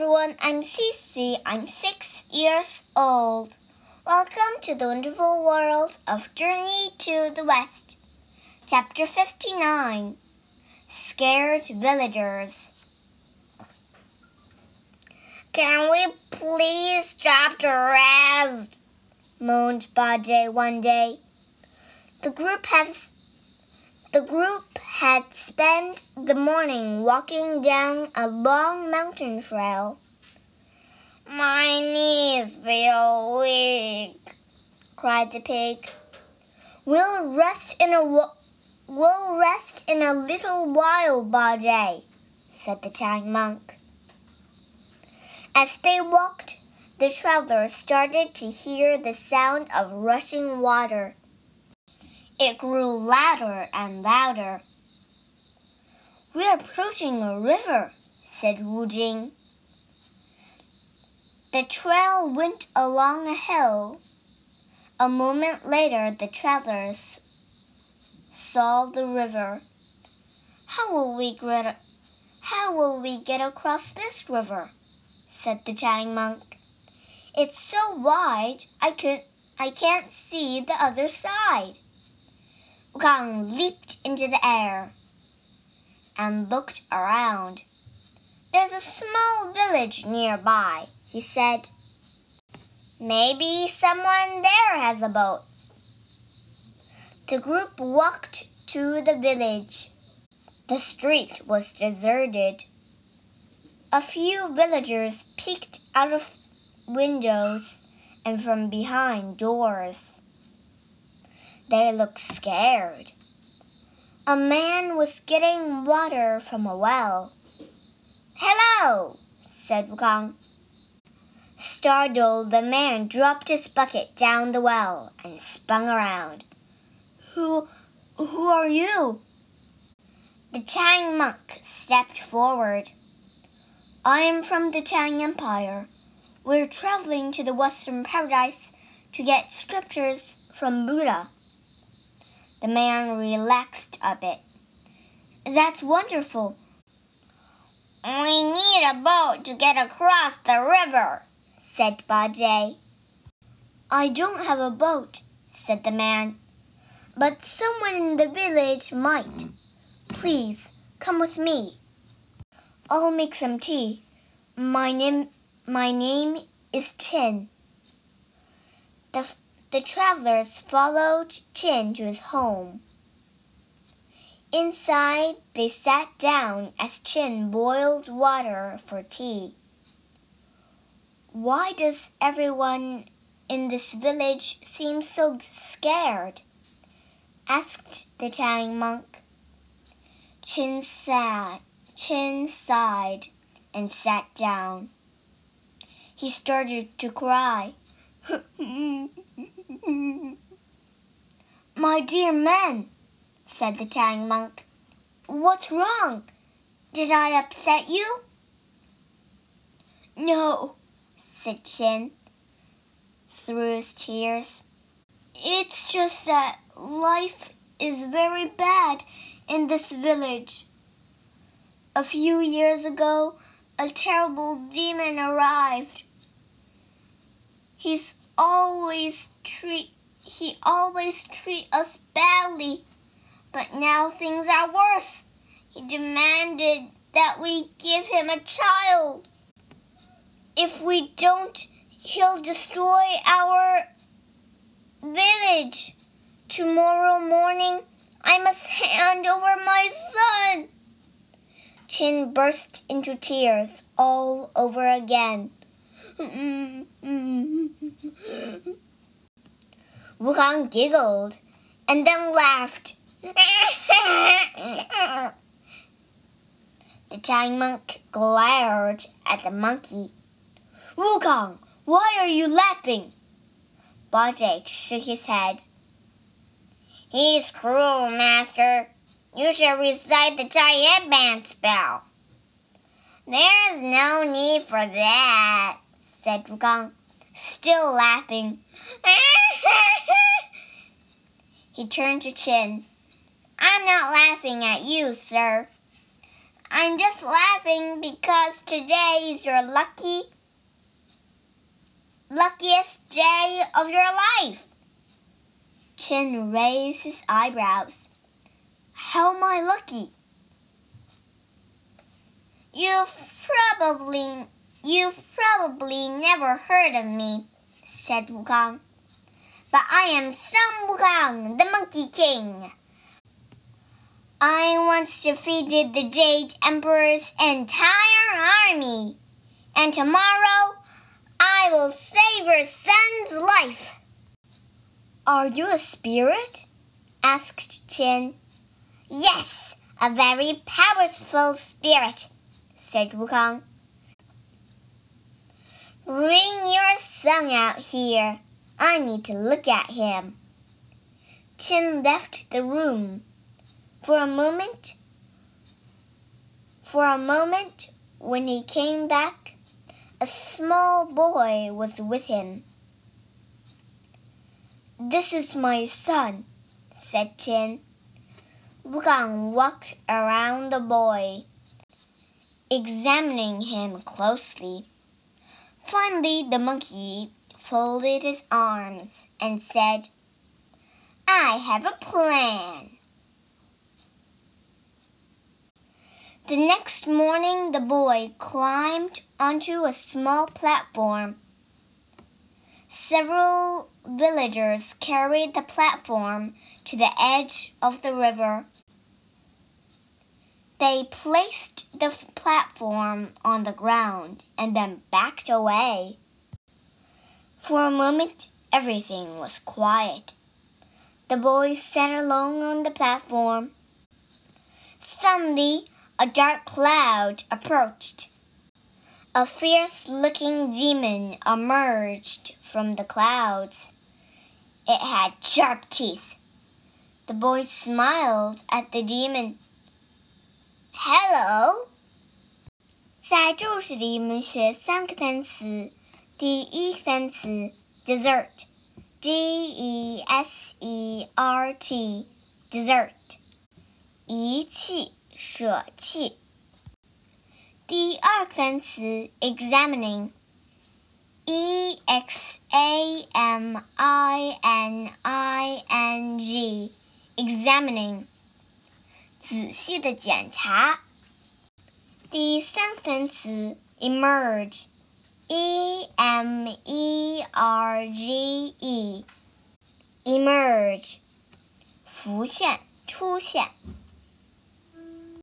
everyone, I'm Cece. I'm six years old. Welcome to the wonderful world of Journey to the West. Chapter 59 Scared Villagers. Can we please stop to rest? moaned Bajie one day. The group has the group had spent the morning walking down a long mountain trail. My knees feel weak, cried the pig. We'll rest in a we'll rest in a little while, Bajie, said the Tang monk. As they walked, the travelers started to hear the sound of rushing water. It grew louder and louder. We're approaching a river, said Wu Jing. The trail went along a hill. A moment later, the travelers saw the river. How will we get, how will we get across this river? said the Tang monk. It's so wide I could I can't see the other side. Wukong leaped into the air and looked around. There's a small village nearby, he said. Maybe someone there has a boat. The group walked to the village. The street was deserted. A few villagers peeked out of windows and from behind doors. They looked scared. A man was getting water from a well. Hello, said Wukong. Startled, the man dropped his bucket down the well and spun around. Who, who are you? The Tang monk stepped forward. I am from the Tang Empire. We're traveling to the Western Paradise to get scriptures from Buddha. The man relaxed a bit. That's wonderful. We need a boat to get across the river, said Bajie. I don't have a boat, said the man, but someone in the village might. Please, come with me. I'll make some tea. My name, my name is Chen. The the travelers followed Chin to his home. Inside, they sat down as Chin boiled water for tea. Why does everyone in this village seem so scared? asked the Tang monk. Chin sat, Chin sighed and sat down. He started to cry. My dear man, said the Tang monk, what's wrong? Did I upset you? No, said Chin through his tears. It's just that life is very bad in this village. A few years ago, a terrible demon arrived. He's always treat he always treat us badly. But now things are worse. He demanded that we give him a child. If we don't, he'll destroy our village. Tomorrow morning, I must hand over my son. Chin burst into tears all over again. Wukong giggled and then laughed. the Tang monk glared at the monkey. Wukong, why are you laughing? Bajie shook his head. He's cruel, master. You should recite the Chai man spell. There's no need for that, said Wukong, still laughing. he turned to Chin. I'm not laughing at you, sir. I'm just laughing because today is your lucky luckiest day of your life. Chin raised his eyebrows. How am I lucky? You've probably you've probably never heard of me, said Wukong. But I am Sun Wukong, the Monkey King. I once defeated the Jade Emperor's entire army, and tomorrow I will save your son's life. Are you a spirit? asked Chen. Yes, a very powerful spirit, said Wukong. Bring your son out here. I need to look at him. Chen left the room. For a moment, for a moment, when he came back, a small boy was with him. This is my son, said Chen. Wukong walked around the boy, examining him closely. Finally, the monkey folded his arms and said, I have a plan. The next morning, the boy climbed onto a small platform. Several villagers carried the platform to the edge of the river. They placed the platform on the ground and then backed away. For a moment, everything was quiet. The boys sat alone on the platform. Suddenly, a dark cloud approached. A fierce looking demon emerged from the clouds. It had sharp teeth. The boys smiled at the demon. Hello，在注释里我们学三个单词。第一个单词 desert，d e s e r t，desert，遗弃、舍弃。第二个单词 examining。x a m i n i n g，examining。仔细的检查。第三个单词 emerge，e m e r g e，emerge，浮现、出现。